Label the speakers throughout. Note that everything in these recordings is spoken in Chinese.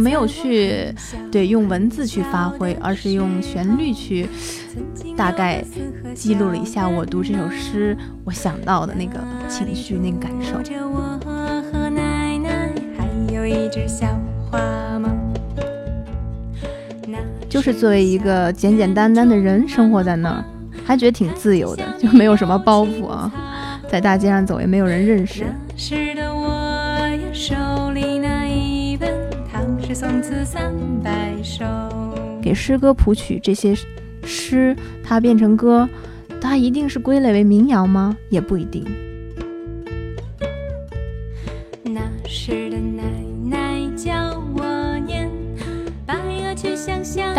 Speaker 1: 没有去对用文字去发挥，而是用旋律去大概记录了一下我读这首诗我想到的那个情绪、那个感受。就是作为一个简简单单的人生活在那儿，还觉得挺自由的，就没有什么包袱啊，在大街上走也没有人认识。宋词三百首给诗歌谱曲，这些诗它变成歌，它一定是归类为民谣吗？也不一定。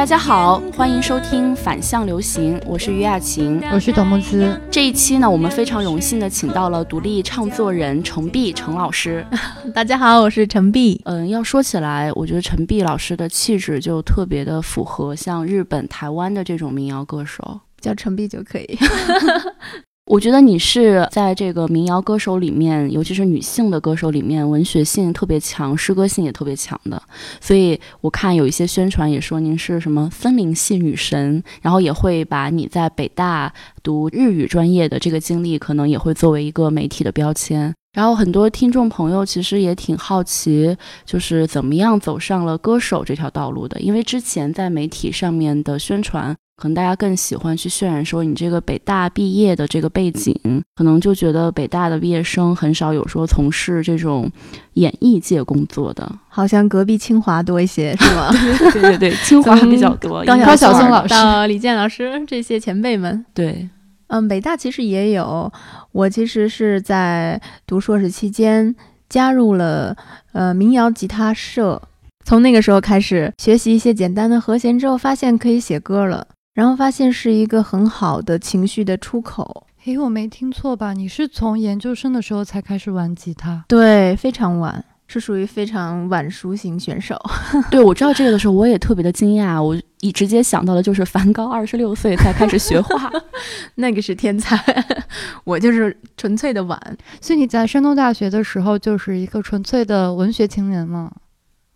Speaker 2: 大家好，欢迎收听反向流行，我是于雅琴，
Speaker 3: 我是董梦姿。
Speaker 2: 这一期呢，我们非常荣幸的请到了独立唱作人程璧程老师。
Speaker 1: 大家好，我是程璧。
Speaker 2: 嗯，要说起来，我觉得程璧老师的气质就特别的符合像日本、台湾的这种民谣歌手，
Speaker 1: 叫陈碧就可以。
Speaker 2: 我觉得你是在这个民谣歌手里面，尤其是女性的歌手里面，文学性特别强，诗歌性也特别强的。所以我看有一些宣传也说您是什么森林系女神，然后也会把你在北大读日语专业的这个经历，可能也会作为一个媒体的标签。然后很多听众朋友其实也挺好奇，就是怎么样走上了歌手这条道路的，因为之前在媒体上面的宣传。可能大家更喜欢去渲染说你这个北大毕业的这个背景，可能就觉得北大的毕业生很少有说从事这种演艺界工作的，
Speaker 1: 好像隔壁清华多一些，是吗？
Speaker 2: 对对对，清华比较多。
Speaker 1: 高
Speaker 3: 晓松老师到、
Speaker 1: 李健老师这些前辈们，
Speaker 2: 对，
Speaker 1: 嗯，北大其实也有。我其实是在读硕士期间加入了呃民谣吉他社，从那个时候开始学习一些简单的和弦之后，发现可以写歌了。然后发现是一个很好的情绪的出口。
Speaker 3: 诶，我没听错吧？你是从研究生的时候才开始玩吉他？
Speaker 1: 对，非常晚，是属于非常晚熟型选手。
Speaker 2: 对，我知道这个的时候，我也特别的惊讶。我一直接想到的就是梵高二十六岁才开始学画，
Speaker 1: 那个是天才。我就是纯粹的晚。
Speaker 3: 所以你在山东大学的时候就是一个纯粹的文学青年吗？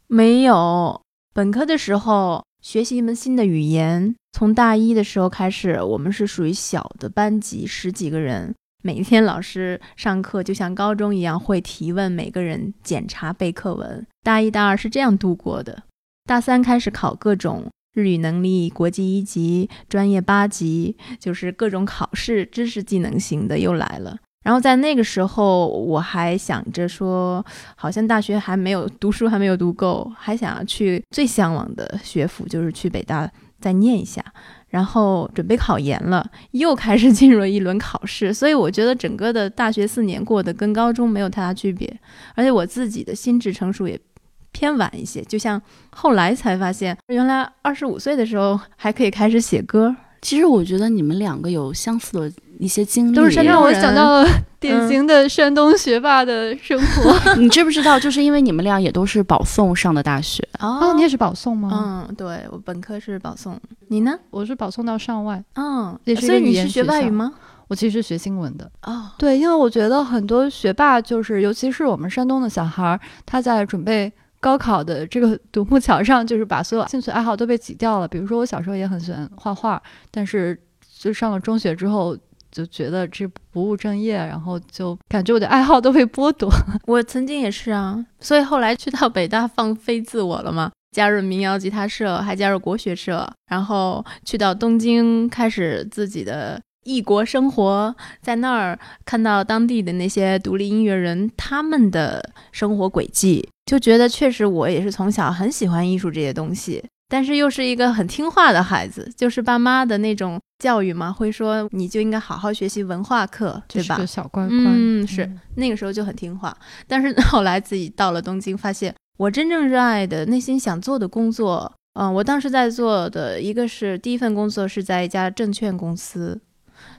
Speaker 1: 没有，本科的时候。学习一门新的语言，从大一的时候开始，我们是属于小的班级，十几个人，每天老师上课就像高中一样会提问，每个人检查背课文。大一、大二是这样度过的。大三开始考各种日语能力、国际一级、专业八级，就是各种考试，知识技能型的又来了。然后在那个时候，我还想着说，好像大学还没有读书，还没有读够，还想要去最向往的学府，就是去北大再念一下。然后准备考研了，又开始 进入了一轮考试。所以我觉得整个的大学四年过得跟高中没有太大区别，而且我自己的心智成熟也偏晚一些。就像后来才发现，原来二十五岁的时候还可以开始写歌。
Speaker 2: 其实我觉得你们两个有相似的。一些经历
Speaker 1: 都是
Speaker 3: 让我想到了 典型的山东学霸的生活。
Speaker 2: 你知不知道？就是因为你们俩也都是保送上的大学
Speaker 3: 哦，你也是保送吗？
Speaker 1: 嗯，对我本科是保送，你呢？
Speaker 3: 我是保送到上外。
Speaker 1: 嗯，
Speaker 3: 所
Speaker 1: 以你是学外语吗？
Speaker 3: 我其实学新闻的。
Speaker 1: 哦，
Speaker 3: 对，因为我觉得很多学霸，就是尤其是我们山东的小孩儿，他在准备高考的这个独木桥上，就是把所有兴趣爱好都被挤掉了。比如说，我小时候也很喜欢画画，但是就上了中学之后。就觉得这不务正业，然后就感觉我的爱好都被剥夺。
Speaker 1: 我曾经也是啊，所以后来去到北大放飞自我了嘛，加入民谣吉他社，还加入国学社，然后去到东京开始自己的异国生活，在那儿看到当地的那些独立音乐人他们的生活轨迹，就觉得确实我也是从小很喜欢艺术这些东西。但是又是一个很听话的孩子，就是爸妈的那种教育嘛，会说你就应该好好学习文化课，对吧？
Speaker 3: 小乖乖，
Speaker 1: 嗯，是那个时候就很听话。但是后来自己到了东京，发现我真正热爱的、内心想做的工作，嗯，我当时在做的一个是第一份工作是在一家证券公司。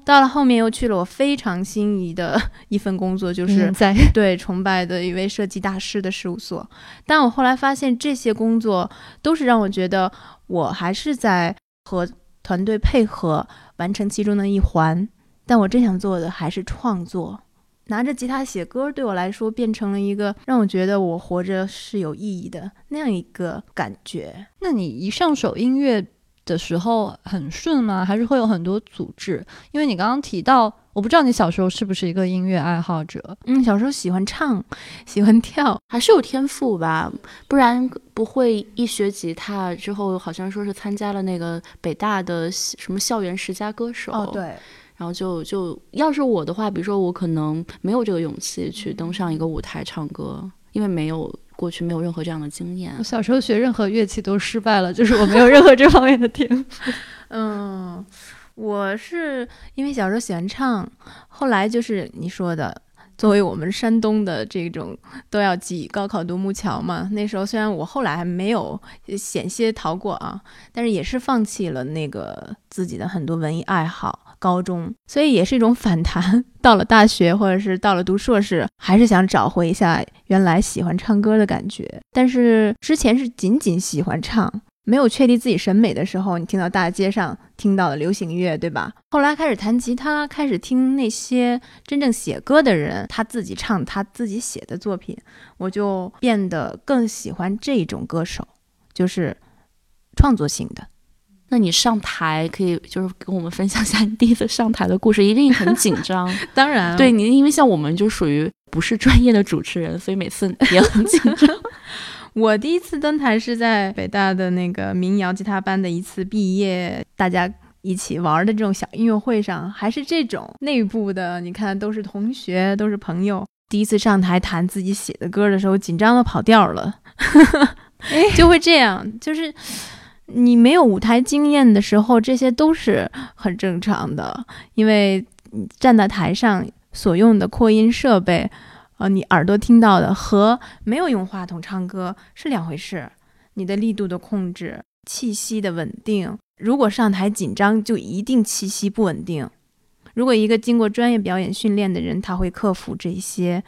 Speaker 1: 到了后面又去了我非常心仪的 一份工作，就是
Speaker 3: 在
Speaker 1: 对崇拜的一位设计大师的事务所。但我后来发现这些工作都是让我觉得我还是在和团队配合完成其中的一环，但我真想做的还是创作。拿着吉他写歌，对我来说变成了一个让我觉得我活着是有意义的那样一个感觉。
Speaker 3: 那你一上手音乐的时候很顺吗？还是会有很多阻滞？因为你刚刚提到，我不知道你小时候是不是一个音乐爱好者。
Speaker 1: 嗯，小时候喜欢唱，喜欢跳，
Speaker 2: 还是有天赋吧，不然不会一学吉他之后，好像说是参加了那个北大的什么校园十佳歌手。
Speaker 1: 哦，对。
Speaker 2: 然后就就要是我的话，比如说我可能没有这个勇气去登上一个舞台唱歌，因为没有过去没有任何这样的经验。
Speaker 3: 我小时候学任何乐器都失败了，就是我没有任何这方面的天赋。
Speaker 1: 嗯，我是因为小时候喜欢唱，后来就是你说的，作为我们山东的这种都要挤高考独木桥嘛。那时候虽然我后来还没有险些逃过啊，但是也是放弃了那个自己的很多文艺爱好。高中，所以也是一种反弹。到了大学，或者是到了读硕士，还是想找回一下原来喜欢唱歌的感觉。但是之前是仅仅喜欢唱，没有确立自己审美的时候，你听到大街上听到的流行乐，对吧？后来开始弹吉他，开始听那些真正写歌的人，他自己唱他自己写的作品，我就变得更喜欢这种歌手，就是创作性的。
Speaker 2: 那你上台可以就是跟我们分享一下你第一次上台的故事，一定很紧张。
Speaker 1: 当然，
Speaker 2: 对你，因为像我们就属于不是专业的主持人，所以每次也很紧张。
Speaker 1: 我第一次登台是在北大的那个民谣吉他班的一次毕业，大家一起玩的这种小音乐会上，还是这种内部的。你看，都是同学，都是朋友。第一次上台弹自己写的歌的时候，紧张的跑调了，就会这样，就是。你没有舞台经验的时候，这些都是很正常的，因为站在台上所用的扩音设备，呃，你耳朵听到的和没有用话筒唱歌是两回事。你的力度的控制、气息的稳定，如果上台紧张，就一定气息不稳定。如果一个经过专业表演训练的人，他会克服这些，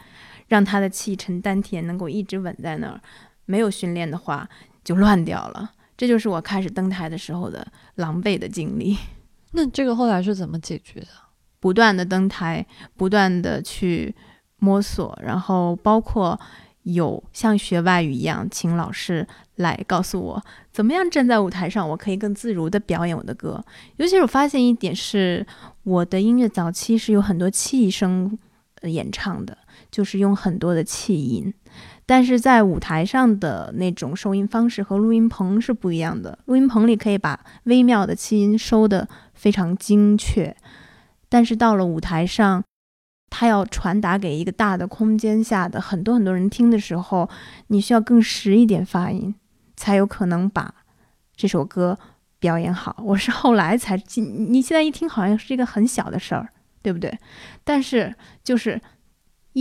Speaker 1: 让他的气沉丹田能够一直稳在那儿。没有训练的话，就乱掉了。这就是我开始登台的时候的狼狈的经历。
Speaker 3: 那这个后来是怎么解决的？
Speaker 1: 不断的登台，不断的去摸索，然后包括有像学外语一样，请老师来告诉我怎么样站在舞台上，我可以更自如的表演我的歌。尤其是我发现一点是，我的音乐早期是有很多气声演唱的，就是用很多的气音。但是在舞台上的那种收音方式和录音棚是不一样的。录音棚里可以把微妙的气音收得非常精确，但是到了舞台上，它要传达给一个大的空间下的很多很多人听的时候，你需要更实一点发音，才有可能把这首歌表演好。我是后来才，你现在一听好像是一个很小的事儿，对不对？但是就是。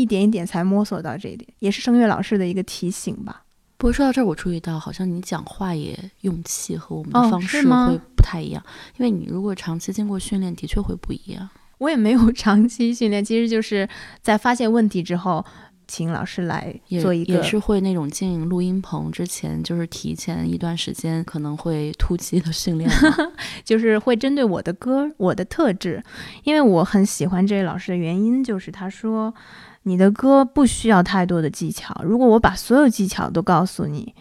Speaker 1: 一点一点才摸索到这一点，也是声乐老师的一个提醒吧。
Speaker 2: 不过说到这儿，我注意到好像你讲话也用气和我们的方式会不太一样，因为你如果长期经过训练，的确会不一样。
Speaker 1: 我也没有 长期训练，其实就是在发现问题之后，请老师来做一个，
Speaker 2: 也是会那种进录音棚之前，就是提前一段时间可能会突击的训练，
Speaker 1: 就是会针对我的歌、我的特质，因为我很喜欢这位老师的原因，就是他说。你的歌不需要太多的技巧。如果我把所有技巧都告诉你，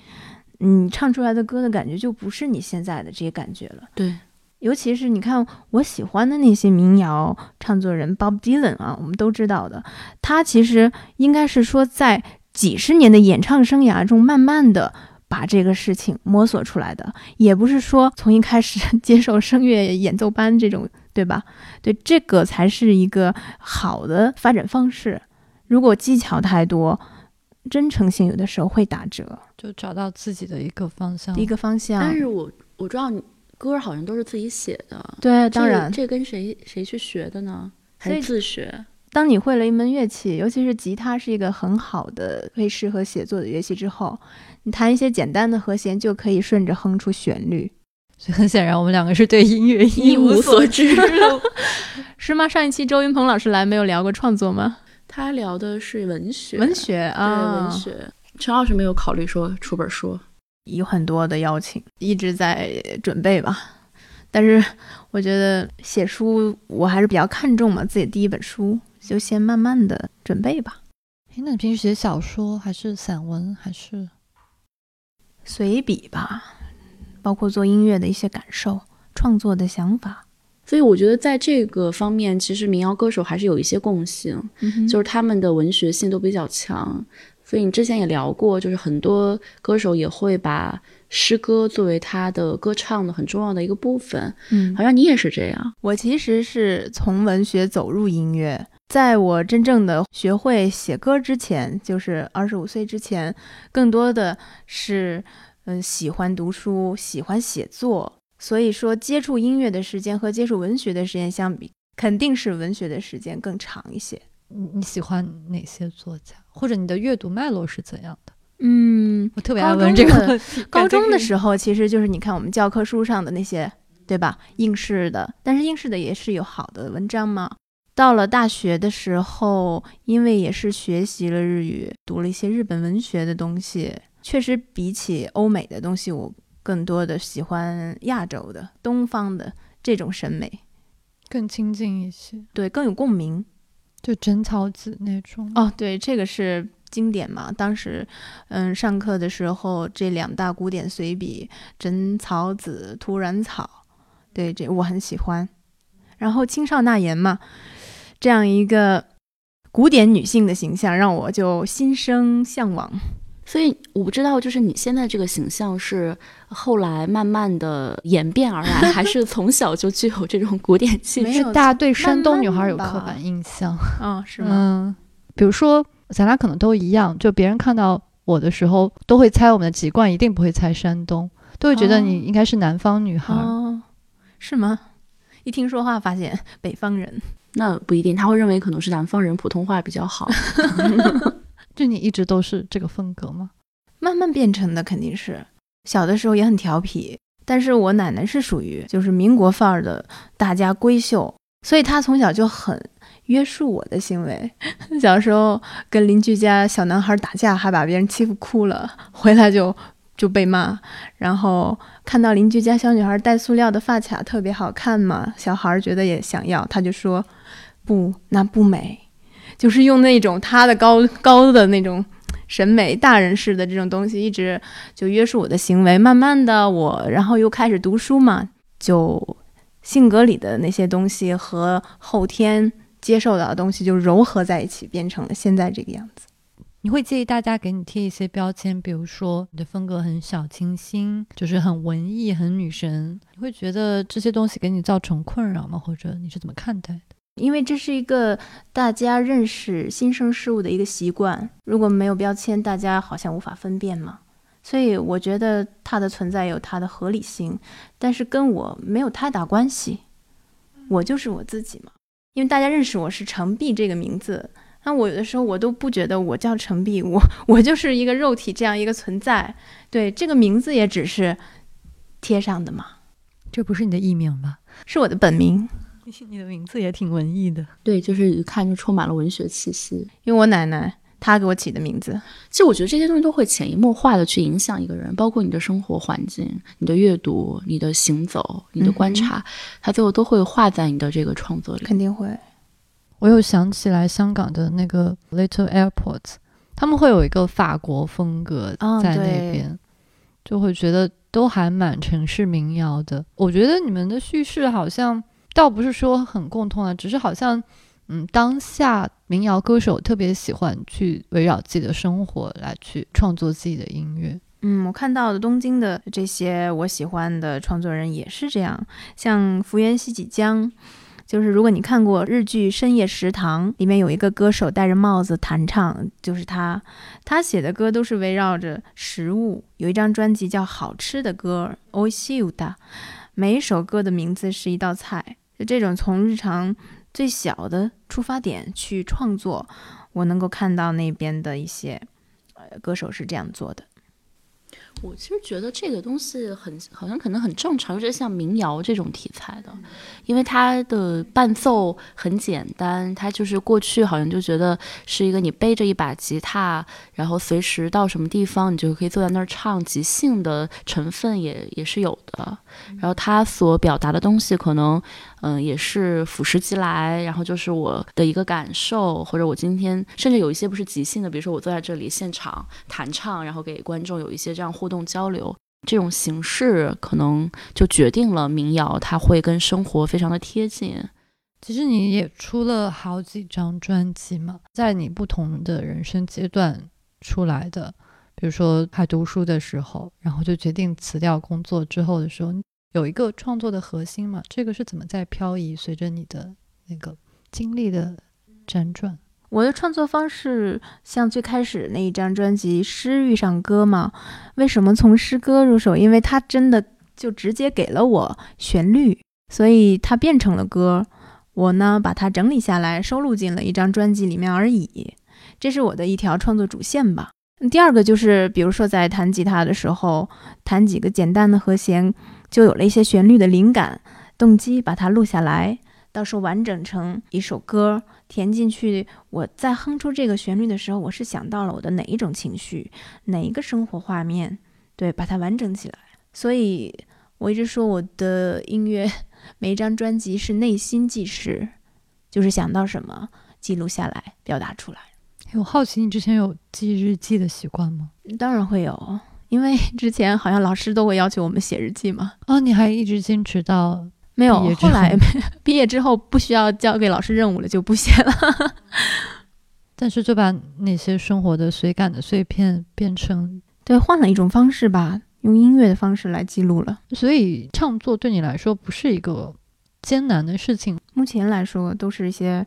Speaker 1: 你唱出来的歌的感觉就不是你现在的这些感觉了。
Speaker 2: 对，
Speaker 1: 尤其是你看我喜欢的那些民谣唱作人 Bob Dylan 啊，我们都知道的，他其实应该是说在几十年的演唱生涯中，慢慢的把这个事情摸索出来的，也不是说从一开始 接受声乐演奏班这种，对吧？对，这个才是一个好的发展方式。如果技巧太多，真诚性有的时候会打折。
Speaker 3: 就找到自己的一个方向，
Speaker 1: 一个方向。
Speaker 2: 但是我我知道你歌好像都是自己写的，
Speaker 1: 对，当然，
Speaker 2: 这跟谁谁去学的呢？还是自学？
Speaker 1: 当你会了一门乐器，尤其是吉他是一个很好的可以适合写作的乐器之后，你弹一些简单的和弦就可以顺着哼出旋律。
Speaker 3: 所以很显然，我们两个是对音乐
Speaker 2: 一无所知，
Speaker 1: 是吗？上一期周云鹏老师来没有聊过创作吗？
Speaker 2: 他聊的是文学，
Speaker 1: 文学啊，
Speaker 2: 文学。陈老师没有考虑说出本书，
Speaker 1: 有很多的邀请，一直在准备吧。但是我觉得写书我还是比较看重嘛，自己第一本书就先慢慢的准备吧。
Speaker 3: 哎那你平时写小说还是散文还是？
Speaker 1: 随笔吧，包括做音乐的一些感受、创作的想法。
Speaker 2: 所以我觉得在这个方面，其实民谣歌手还是有一些共性，就是他们的文学性都比较强。所以你之前也聊过，就是很多歌手也会把诗歌作为他的歌唱的很重要的一个部分。
Speaker 1: 嗯
Speaker 2: 好像你也是这样。
Speaker 1: 我其实是从文学走入音乐，在我真正的学会写歌之前，就是二十五岁之前，更多的是嗯、呃喜欢读书，喜欢写作。所以说，接触音乐的时间和接触文学的时间相比，肯定是文学的时间更长一些。
Speaker 3: 你你喜欢哪些作家，或者你的阅读脉络是怎样的？
Speaker 1: 嗯，
Speaker 3: 我特别爱问这个。
Speaker 1: 高中的，时候，其实就是你看我们教科书上的那些，对吧？应试的，但是应试的也是有好的文章嘛。到了大学的时候，因为也是学习了日语，读了一些日本文学的东西，确实比起欧美的东西，我更多的喜欢亚洲的、东方的这种审美，
Speaker 3: 更亲近一些，
Speaker 1: 对，更有共鸣。
Speaker 3: 就贞草子那种。
Speaker 1: 哦，对，这个是经典嘛。当时，嗯，上课的时候，这两大古典随笔《真草子》《土染草》，对，这我很喜欢。然后青少纳言嘛，这样一个古典女性的形象，让我就心生向往。
Speaker 2: 所以我不知道，就是你现在这个形象是后来慢慢的演变而来，还是从小就具有这种古典气质？
Speaker 1: 没有
Speaker 3: 大家对山东女孩有刻板印象。
Speaker 1: 啊、是 吗？
Speaker 3: 嗯，比如说咱俩可能都一样，就别人看到我的时候，都会猜我们的籍贯，一定不会猜山东，都会觉得你
Speaker 1: 哦
Speaker 3: 应该是南方女孩。
Speaker 1: 哦，是吗？一听说话，发现北方人。
Speaker 2: 那不一定，他会认为可能是南方人普通话比较好。
Speaker 3: 就你一直都是这个风格吗？
Speaker 1: 慢慢变成的肯定是，小的时候也很调皮，但是我奶奶是属于就是民国范儿的大家闺秀，所以她从小就很约束我的行为。小时候跟邻居家小男孩打架，还把别人欺负哭了，回来就就被骂。然后看到邻居家小女孩戴塑料的发卡特别好看嘛，小孩觉得也想要，他就说不，那不美。就是用那种他的高高的那种审美，大人式的这种东西，一直就约束我的行为。慢慢的，我然后又开始读书嘛，就性格里的那些东西和后天接受到的东西就糅合在一起，变成了现在这个样子。
Speaker 3: 你会介意大家给你贴一些标签，比如说你的风格很小清新，就是很文艺、很女神，你会觉得这些东西给你造成困扰吗？或者你是怎么看待的？
Speaker 1: 因为这是一个大家认识新生事物的一个习惯，如果没有标签，大家好像无法分辨嘛。所以我觉得它的存在有它的合理性，但是跟我没有太大关系。我就是我自己嘛，因为大家认识我是程璧这个名字，那我有的时候我都不觉得我叫程璧，我我就是一个肉体这样一个存在。对，这个名字也只是贴上的嘛，
Speaker 3: 这不是你的艺名吧？
Speaker 1: 是我的本名。
Speaker 3: 你的名字也挺文艺的。
Speaker 2: 对，就是一看就充满了文学气息。
Speaker 1: 因为我奶奶她给我起的名字，
Speaker 2: 其实我觉得这些东西都会潜移默化的去影响一个人，包括你的生活环境、你的阅读、你的行走、你的观察，它最后都会画在你的这个创作里。
Speaker 1: 肯定会。
Speaker 3: 我又想起来香港的那个 Little Airport，他们会有一个法国风格
Speaker 1: 哦
Speaker 3: 在那
Speaker 1: 对
Speaker 3: 边，就会觉得都还蛮城市民谣的。我觉得你们的叙事好像倒不是说很共通啊，只是好像嗯，当下民谣歌手特别喜欢去围绕自己的生活来去创作自己的音乐。
Speaker 1: 嗯，我看到的东京的这些我喜欢的创作人也是这样，像福原希几江，就是如果你看过日剧《深夜食堂》，里面有一个歌手戴着帽子弹唱，就是他，他写的歌都是围绕着食物。有一张专辑叫《好吃的歌》o i s h i u d a 每一首歌的名字是一道菜，就这种从日常最小的出发点去创作，我能够看到那边的一些呃歌手是这样做的。
Speaker 2: 我其实觉得这个东西很好像可能很正常，尤其是像民谣这种题材的，因为它的伴奏很简单，它就是过去好像就觉得是一个你背着一把吉他，然后随时到什么地方你就可以坐在那儿唱，即兴的成分也也是有的。然后它所表达的东西可能嗯，也是俯拾即来，然后就是我的一个感受，或者我今天甚至有一些不是即兴的，比如说我坐在这里现场弹唱，然后给观众有一些这样互动交流，这种形式可能就决定了民谣它会跟生活非常的贴近。
Speaker 3: 其实你也出了好几张专辑嘛，在你不同的人生阶段出来的，比如说还读书的时候，然后就决定辞掉工作之后的时候，有一个创作的核心嘛，这个是怎么在漂移？随着你的那个经历的辗转，
Speaker 1: 我的创作方式像最开始那一张专辑《诗遇上歌》嘛，为什么从诗歌入手？因为它真的就直接给了我旋律，所以它变成了歌。我呢，把它整理下来，收录进了一张专辑里面而已。这是我的一条创作主线吧。第二个就是，比如说在弹吉他的时候，弹几个简单的和弦，就有了一些旋律的灵感、动机，把它录下来，到时候完整成一首歌填进去。我在哼出这个旋律的时候，我是想到了我的哪一种情绪，哪一个生活画面，对，把它完整起来。所以我一直说我的音乐。每一张专辑是内心记事，就是想到什么记录下来，表达出来。
Speaker 3: 我好奇，你之前有记日记的习惯吗？
Speaker 1: 当然会有，因为之前好像老师都会要求我们写日记嘛。
Speaker 3: 哦，你还一直坚持到
Speaker 1: 没有？后来 毕业之后不需要交给老师任务了，就不写了。
Speaker 3: 但是就把那些生活的随感的碎片变成
Speaker 1: 对，换了一种方式吧。用音乐的方式来记录了，
Speaker 3: 所以创作对你来说不是一个艰难的事情。
Speaker 1: 目前来说，都是一些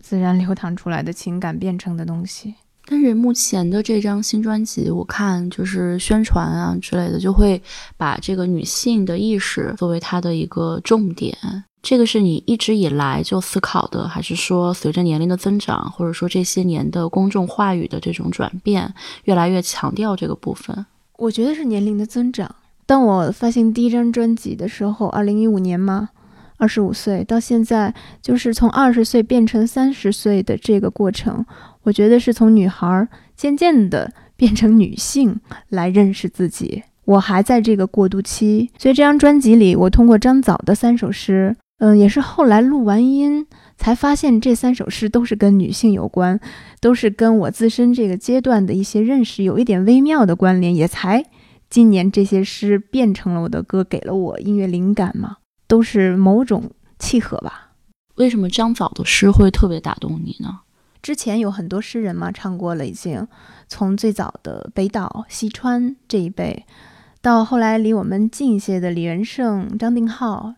Speaker 1: 自然流淌出来的情感变成的东西。
Speaker 2: 但是目前的这张新专辑，我看就是宣传啊之类的，就会把这个女性的意识作为它的一个重点。这个是你一直以来就思考的，还是说随着年龄的增长，或者说这些年的公众话语的这种转变，越来越强调这个部分？
Speaker 1: 我觉得是年龄的增长。当我发行第一张专辑的时候，二零一五年嘛，二十五岁，到现在就是从二十岁变成三十岁的这个过程，我觉得是从女孩渐渐的变成女性来认识自己。我还在这个过渡期，所以这张专辑里，我通过张枣的三首诗，嗯，也是后来录完音。才发现这三首诗都是跟女性有关，都是跟我自身这个阶段的一些认识有一点微妙的关联。也才今年这些诗变成了我的歌，给了我音乐灵感嘛，都是某种契合吧。
Speaker 2: 为什么张枣的诗会特别打动你呢？
Speaker 1: 之前有很多诗人嘛唱过了，已经从最早的北岛、西川这一辈，到后来离我们近一些的李元胜、张定浩。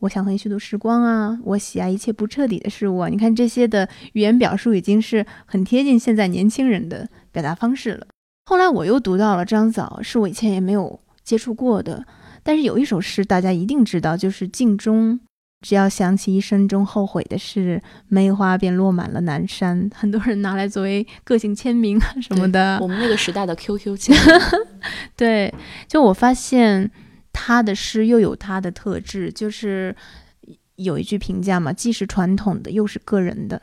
Speaker 1: 我想和你虚度时光啊！我喜爱一切不彻底的事物啊！你看这些的语言表述已经是很贴近现在年轻人的表达方式了。后来我又读到了张枣，是我以前也没有接触过的。但是有一首诗大家一定知道，就是《镜中》，只要想起一生中后悔的事，梅花便落满了南山。很多人拿来作为个性签名啊什么的。
Speaker 2: 我们那个时代的 QQ 签名。
Speaker 1: 对，就我发现。他的诗又有他的特质，就是有一句评价嘛，既是传统的，又是个人的。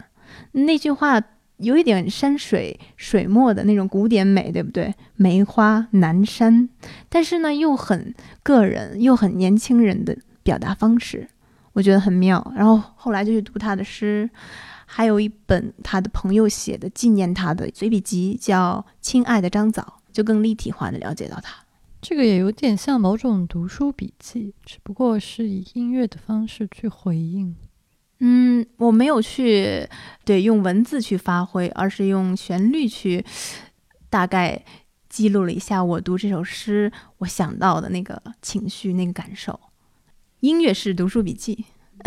Speaker 1: 那句话有一点山水水墨的那种古典美，对不对？梅花南山，但是呢，又很个人，又很年轻人的表达方式，我觉得很妙。然后后来就去读他的诗，还有一本他的朋友写的纪念他的随笔集，叫《亲爱的张枣》，就更立体化的了解到他。
Speaker 3: 这个也有点像某种读书笔记，只不过是以音乐的方式去回应。
Speaker 1: 嗯，我没有去对用文字去发挥，而是用旋律去大概记录了一下我读这首诗我想到的那个情绪、那个感受。音乐是读书笔记。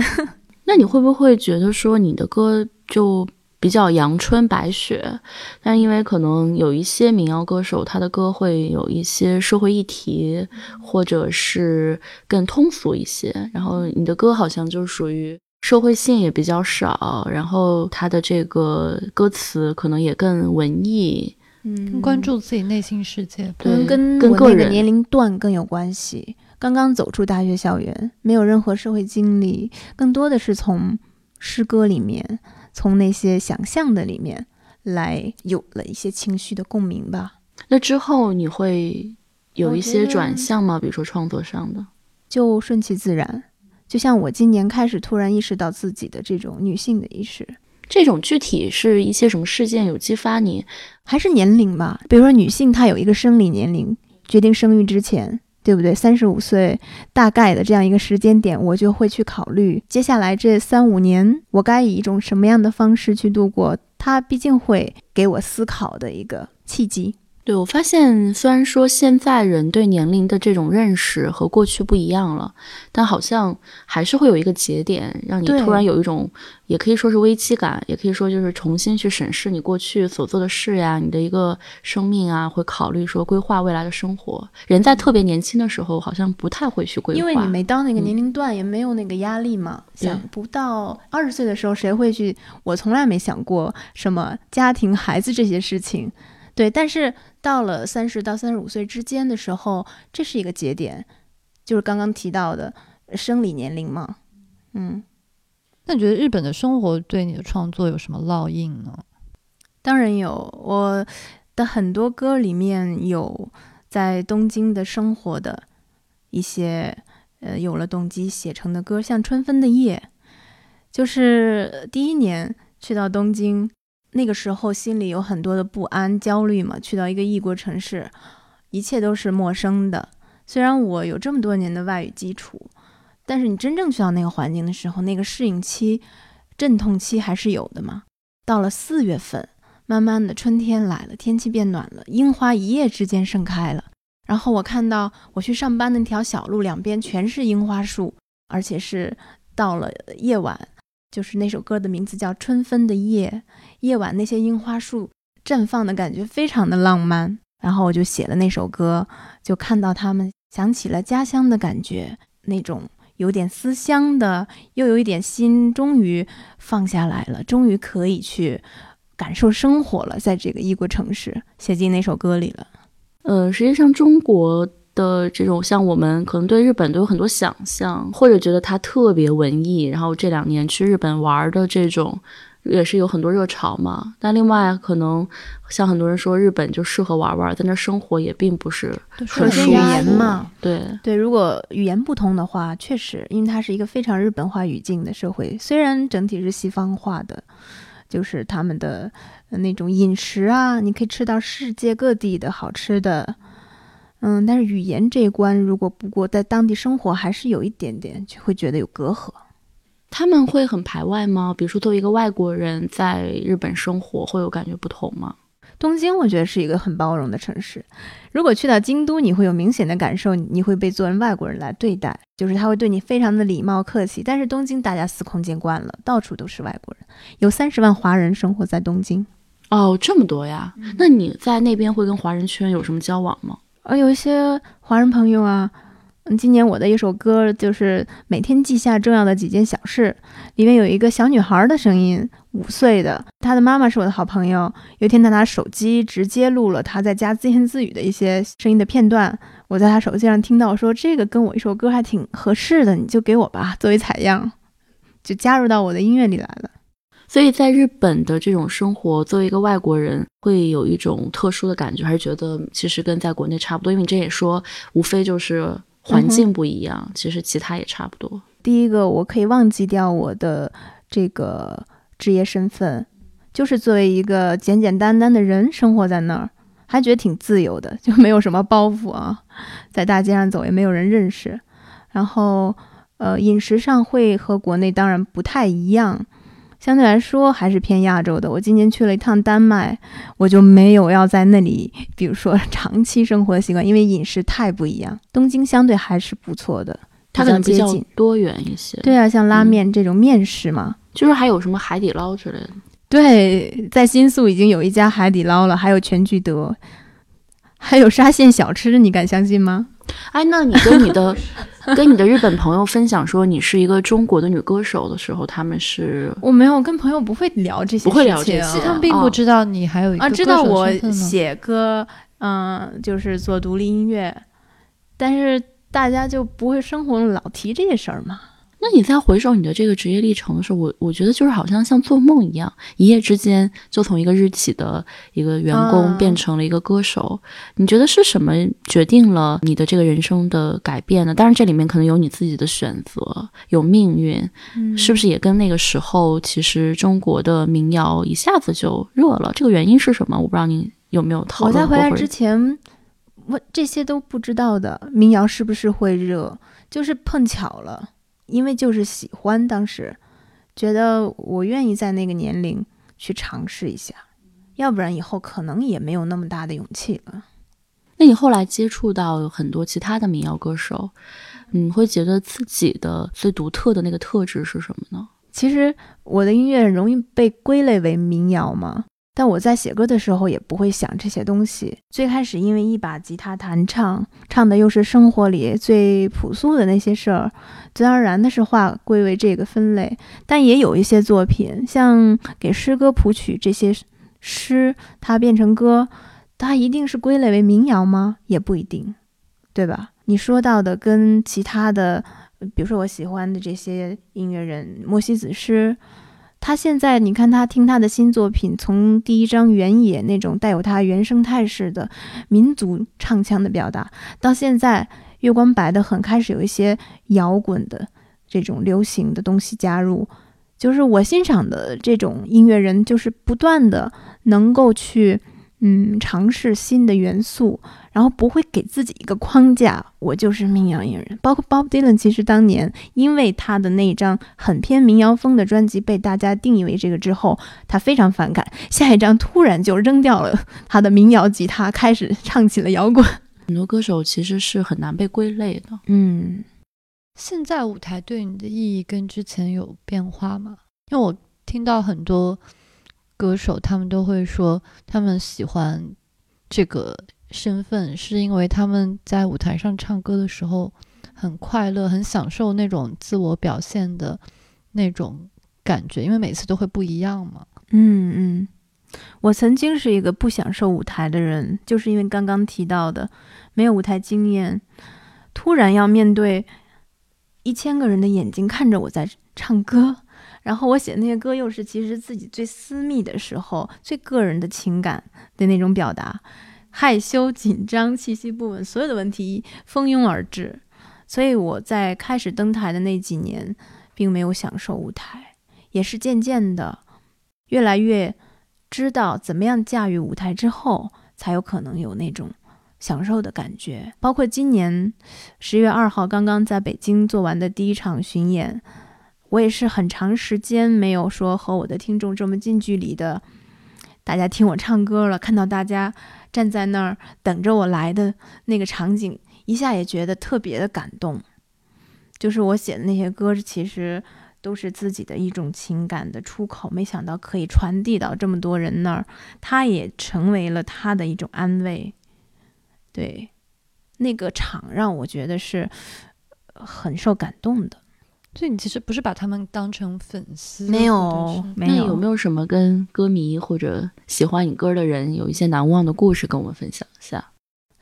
Speaker 2: 那你会不会觉得说你的歌就？比较阳春白雪，但因为可能有一些民谣歌手，他的歌会有一些社会议题，或者是更通俗一些。然后你的歌好像就属于社会性也比较少，然后他的这个歌词可能也更文艺，
Speaker 3: 嗯，更关注自己内心世界，
Speaker 1: 可能跟跟个人年龄段更有关系。刚刚走出大学校园，没有任何社会经历，更多的是从诗歌里面。从那些想象的里面来，有了一些情绪的共鸣吧。
Speaker 2: 那之后你会有一些转向吗？比如说创作上的，
Speaker 1: 就顺其自然，就像我今年开始突然意识到自己的这种女性的意识，
Speaker 2: 这种具体是一些什么事件有激发你？
Speaker 1: 还是年龄吧？比如说女性她有一个生理年龄，决定生育之前，对不对？三十五岁大概的这样一个时间点，我就会去考虑接下来这三五年我该以一种什么样的方式去度过。它毕竟会给我思考的一个契机。
Speaker 2: 对我发现，虽然说现在人对年龄的这种认识和过去不一样了，但好像还是会有一个节点，让你突然有一种，也可以说是危机感，也可以说就是重新去审视你过去所做的事呀，你的一个生命啊，会考虑说规划未来的生活。人在特别年轻的时候，好像不太会去规划，
Speaker 1: 因为你没到那个年龄段，也没有那个压力嘛。想不到二十岁的时候，谁会去？我从来没想过什么家庭、孩子这些事情。对，但是到了三十到三十五岁之间的时候，这是一个节点，就是刚刚提到的生理年龄嘛。嗯，
Speaker 3: 那你觉得日本的生活对你的创作有什么烙印呢？
Speaker 1: 当然有，我的很多歌里面有在东京的生活的一些，呃，有了动机写成的歌，像《春分的夜》，就是第一年去到东京。那个时候心里有很多的不安、焦虑嘛。去到一个异国城市，一切都是陌生的。虽然我有这么多年的外语基础，但是你真正去到那个环境的时候，那个适应期、阵痛期还是有的嘛。到了四月份，慢慢的春天来了，天气变暖了，樱花一夜之间盛开了。然后我看到我去上班那条小路两边全是樱花树，而且是到了夜晚。就是那首歌的名字叫《春分的夜》，夜晚那些樱花树绽放的感觉非常的浪漫。然后我就写了那首歌，就看到他们想起了家乡的感觉，那种有点思乡的，又有一点心，终于放下来了，终于可以去感受生活了，在这个异国城市，写进那首歌里了。
Speaker 2: 呃，实际上中国。的这种像我们可能对日本都有很多想象，或者觉得它特别文艺，然后这两年去日本玩的这种也是有很多热潮嘛。但另外可能像很多人说日本就适合玩玩，在那生活也并不是很舒服。
Speaker 1: 语言嘛，
Speaker 2: 对
Speaker 1: 对，如果语言不通的话，确实，因为它是一个非常日本化语境的社会，虽然整体是西方化的，就是他们的那种饮食啊，你可以吃到世界各地的好吃的。嗯，但是语言这一关，如果不过在当地生活，还是有一点点就会觉得有隔阂。
Speaker 2: 他们会很排外吗？比如说，作为一个外国人在日本生活，会有感觉不同吗？
Speaker 1: 东京我觉得是一个很包容的城市。如果去到京都，你会有明显的感受，你会被作为外国人来对待，就是他会对你非常的礼貌客气。但是东京大家司空见惯了，到处都是外国人，有三十万华人生活在东京。
Speaker 2: 哦，这么多呀？那你在那边会跟华人圈有什么交往吗？
Speaker 1: 呃，有一些华人朋友啊，嗯，今年我的一首歌就是每天记下重要的几件小事，里面有一个小女孩的声音，五岁的，她的妈妈是我的好朋友。有一天，她拿手机直接录了她在家自言自语的一些声音的片段，我在她手机上听到，说这个跟我一首歌还挺合适的，你就给我吧，作为采样，就加入到我的音乐里来了。
Speaker 2: 所以在日本的这种生活，作为一个外国人，会有一种特殊的感觉，还是觉得其实跟在国内差不多？因为你这也说，无非就是环境不一样，其实其他也差不多。
Speaker 1: 第一个，我可以忘记掉我的这个职业身份，就是作为一个简简单单的人生活在那儿，还觉得挺自由的，就没有什么包袱啊，在大街上走也没有人认识。然后，呃，饮食上会和国内当然不太一样。相对来说还是偏亚洲的。我今年去了一趟丹麦，我就没有要在那里，比如说 长期生活的习惯，因为饮食太不一样。东京相对还是不错的，
Speaker 2: 它可能比较多元一些。
Speaker 1: 对啊，像拉面这种面食嘛，
Speaker 2: 就是还有什么海底捞之类的。
Speaker 1: 对，在新宿已经有一家海底捞了，还有全聚德，还有沙县小吃，你敢相信吗？
Speaker 2: 哎，那你跟你的 跟你的日本朋友分享说你是一个中国的女歌手的时候，他们是
Speaker 1: 我没有跟朋友不会聊这些，
Speaker 2: 不会聊这些，
Speaker 3: 他们并不知道你还有一个
Speaker 1: 啊，知道我写歌，嗯，就是做独立音乐，但是大家就不会生活老提这些事儿嘛。
Speaker 2: 那你再回首你的这个职业历程的时候，我我觉得就是好像像做梦一样，一夜之间就从一个日企的一个员工
Speaker 1: 啊
Speaker 2: 变成了一个歌手。你觉得是什么决定了你的这个人生的改变呢？当然，这里面可能有你自己的选择，有命运，
Speaker 1: 嗯
Speaker 2: 是不是也跟那个时候其实中国的民谣一下子就热了？这个原因是什么？我不知道你有没有讨
Speaker 1: 我
Speaker 2: 论过。我
Speaker 1: 在回来之前，我这些都不知道的。民谣是不是会热？就是碰巧了，因为就是喜欢，当时觉得我愿意在那个年龄去尝试一下，要不然以后可能也没有那么大的勇气了。
Speaker 2: 那你后来接触到很多其他的民谣歌手，你会觉得自己的最独特的那个特质是什么呢？
Speaker 1: 其实我的音乐容易被归类为民谣嘛，但我在写歌的时候也不会想这些东西。最开始因为一把吉他弹唱，唱的又是生活里最朴素的那些事儿，自然而然的是划归为这个分类。但也有一些作品，像给诗歌谱曲这些诗，它变成歌，它一定是归类为民谣吗？也不一定，对吧？你说到的跟其他的。比如说我喜欢的这些音乐人，莫西子诗，他现在你看他听他的新作品，从第一张《原野》那种带有他原生态式的民族唱腔的表达，到现在月光白的很开始有一些摇滚的这种流行的东西加入，就是我欣赏的这种音乐人，就是不断的能够去嗯尝试新的元素。然后不会给自己一个框架，我就是民谣音乐人。包括 Bob Dylan，其实当年因为他的那一张很偏民谣风的专辑被大家定义为这个之后，他非常反感，下一张突然就扔掉了他的民谣吉他，开始唱起了摇滚。
Speaker 2: 很多歌手其实是很难被归类的。
Speaker 1: 嗯，
Speaker 3: 现在舞台对你的意义跟之前有变化吗？因为我听到很多歌手，他们都会说他们喜欢这个。身份是因为他们在舞台上唱歌的时候很快乐，很享受那种自我表现的那种感觉，因为每次都会不一样嘛。
Speaker 1: 嗯嗯，我曾经是一个不享受舞台的人，就是因为刚刚提到的没有舞台经验，突然要面对一千个人的眼睛看着我在唱歌，然后我写那些歌又是其实自己最私密的时候、最个人的情感的那种表达。害羞、紧张、气息不稳，所有的问题蜂拥而至，所以我在开始登台的那几年，并没有享受舞台，也是渐渐的，越来越知道怎么样驾驭舞台之后，才有可能有那种享受的感觉。包括今年十月二号刚刚在北京做完的第一场巡演，我也是很长时间没有说和我的听众这么近距离的，大家听我唱歌了，看到大家。站在那儿等着我来的那个场景，一下也觉得特别的感动。就是我写的那些歌，其实都是自己的一种情感的出口，没想到可以传递到这么多人那儿，它也成为了他的一种安慰。对，那个场让我觉得是很受感动的。
Speaker 3: 所以你其实不是把他们当成粉丝，
Speaker 1: 没有，没
Speaker 2: 有。那有没有什么跟歌迷或者喜欢你歌的人有一些难忘的故事跟我们分享一下？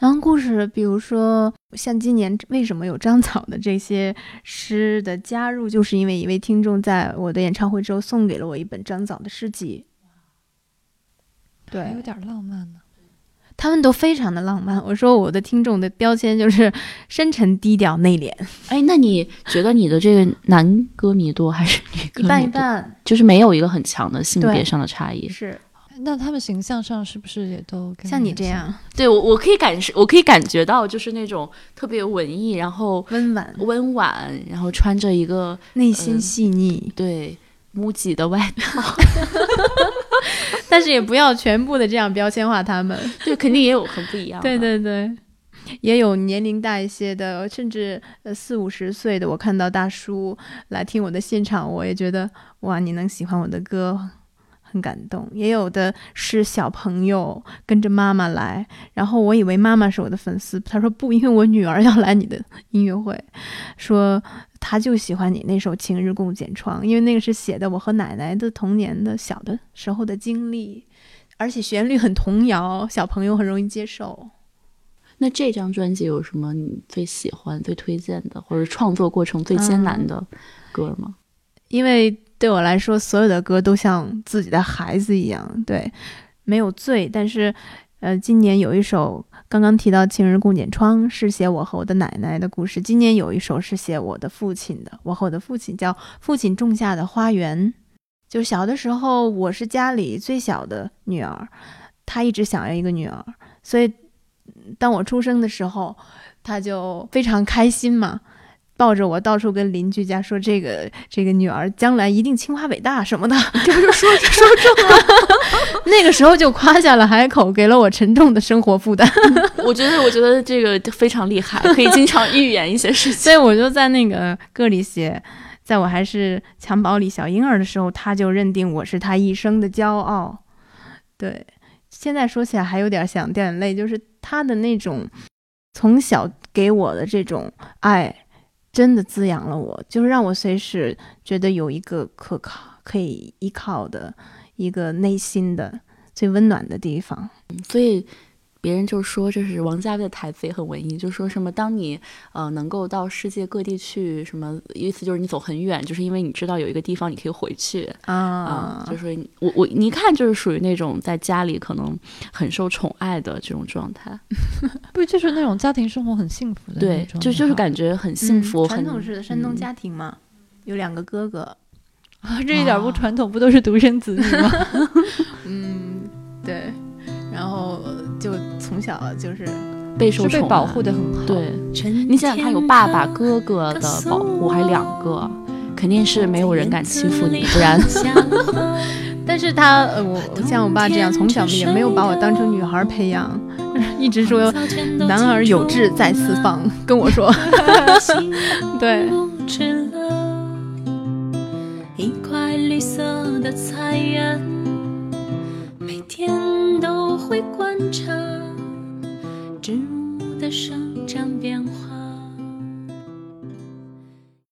Speaker 1: 难忘故事，比如说像今年为什么有张草的这些诗的加入，就是因为一位听众在我的演唱会之后送给了我一本张枣的诗集。对，
Speaker 3: 有点浪漫呢。
Speaker 1: 他们都非常的浪漫。我说我的听众的标签就是深沉、低调、内敛。
Speaker 2: 哎，那你觉得你的这个男歌迷多还是女歌迷多？
Speaker 1: 一半一半，
Speaker 2: 就是没有一个很强的性别上的差异。
Speaker 1: 是。
Speaker 3: 那他们形象上是不是也都
Speaker 1: 像你这样？
Speaker 2: 对我，我可以感受，我可以感觉到，就是那种特别文艺，然后
Speaker 1: 温婉、
Speaker 2: 温婉，然后穿着一个
Speaker 1: 内心细腻、
Speaker 2: 呃、对 MUJI 的外套。
Speaker 1: 但是也不要全部的这样标签化他们，
Speaker 2: 就，肯定也有很不一样。
Speaker 1: 对对对，也有年龄大一些的，甚至呃四五十岁的，我看到大叔来听我的现场，我也觉得哇，你能喜欢我的歌。很感动，也有的是小朋友跟着妈妈来，然后我以为妈妈是我的粉丝，他说不，因为我女儿要来你的音乐会，说他就喜欢你那首《晴日共剪窗》，因为那个是写的我和奶奶的童年的小的时候的经历，而且旋律很童谣，小朋友很容易接受。
Speaker 2: 那这张专辑有什么你最喜欢、最推荐的，或者创作过程最艰难的歌吗？
Speaker 1: 因为对我来说，所有的歌都像自己的孩子一样，对，没有罪。但是，呃，今年有一首刚刚提到《情人共剪窗》，是写我和我的奶奶的故事。今年有一首是写我的父亲的，我和我的父亲叫《父亲种下的花园》。就小的时候，我是家里最小的女儿，她一直想要一个女儿，所以。当我出生的时候，她就非常开心嘛，抱着我到处跟邻居家说这个这个女儿将来一定清华北大什么的，
Speaker 3: 就是说说中了。
Speaker 1: 那个时候就夸下了海口，给了我沉重的生活负担。
Speaker 2: 我觉得我觉得这个非常厉害，可以经常预言一些事情。
Speaker 1: 所以我就在那个歌里写，在我还是襁褓里小婴儿的时候，他就认定我是他一生的骄傲。对。现在说起来还有点想掉眼泪，就是他的那种从小给我的这种爱，真的滋养了我，就是让我随时觉得有一个可靠、可以依靠的一个内心的最温暖的地方。
Speaker 2: 所以。别人就说这是王家卫的台词也很文艺，就说什么当你呃能够到世界各地去，什么意思就是你走很远，就是因为你知道有一个地方你可以回去啊。就是我我你一看就是属于那种在家里可能很受宠爱的这种状态，
Speaker 3: 不就是那种家庭生活很幸福的
Speaker 2: 对，就就是感觉很幸福。
Speaker 1: 传统式的山东家庭嘛，有两个哥哥
Speaker 3: 啊，这一点不传统，不都是独生子女吗？
Speaker 1: 嗯，对。然后就从小就是
Speaker 2: 备受宠，
Speaker 3: 保护的很好。
Speaker 2: 对，你想想，他有爸爸、哥哥的保护，还两个，肯定是没有人敢欺负你，不然。
Speaker 1: 但是他呃，我像我爸这样，从小也没有把我当成女孩培养，一直说男儿有志在四方，跟我说。对。一块绿色的菜园。成植物的生长变化。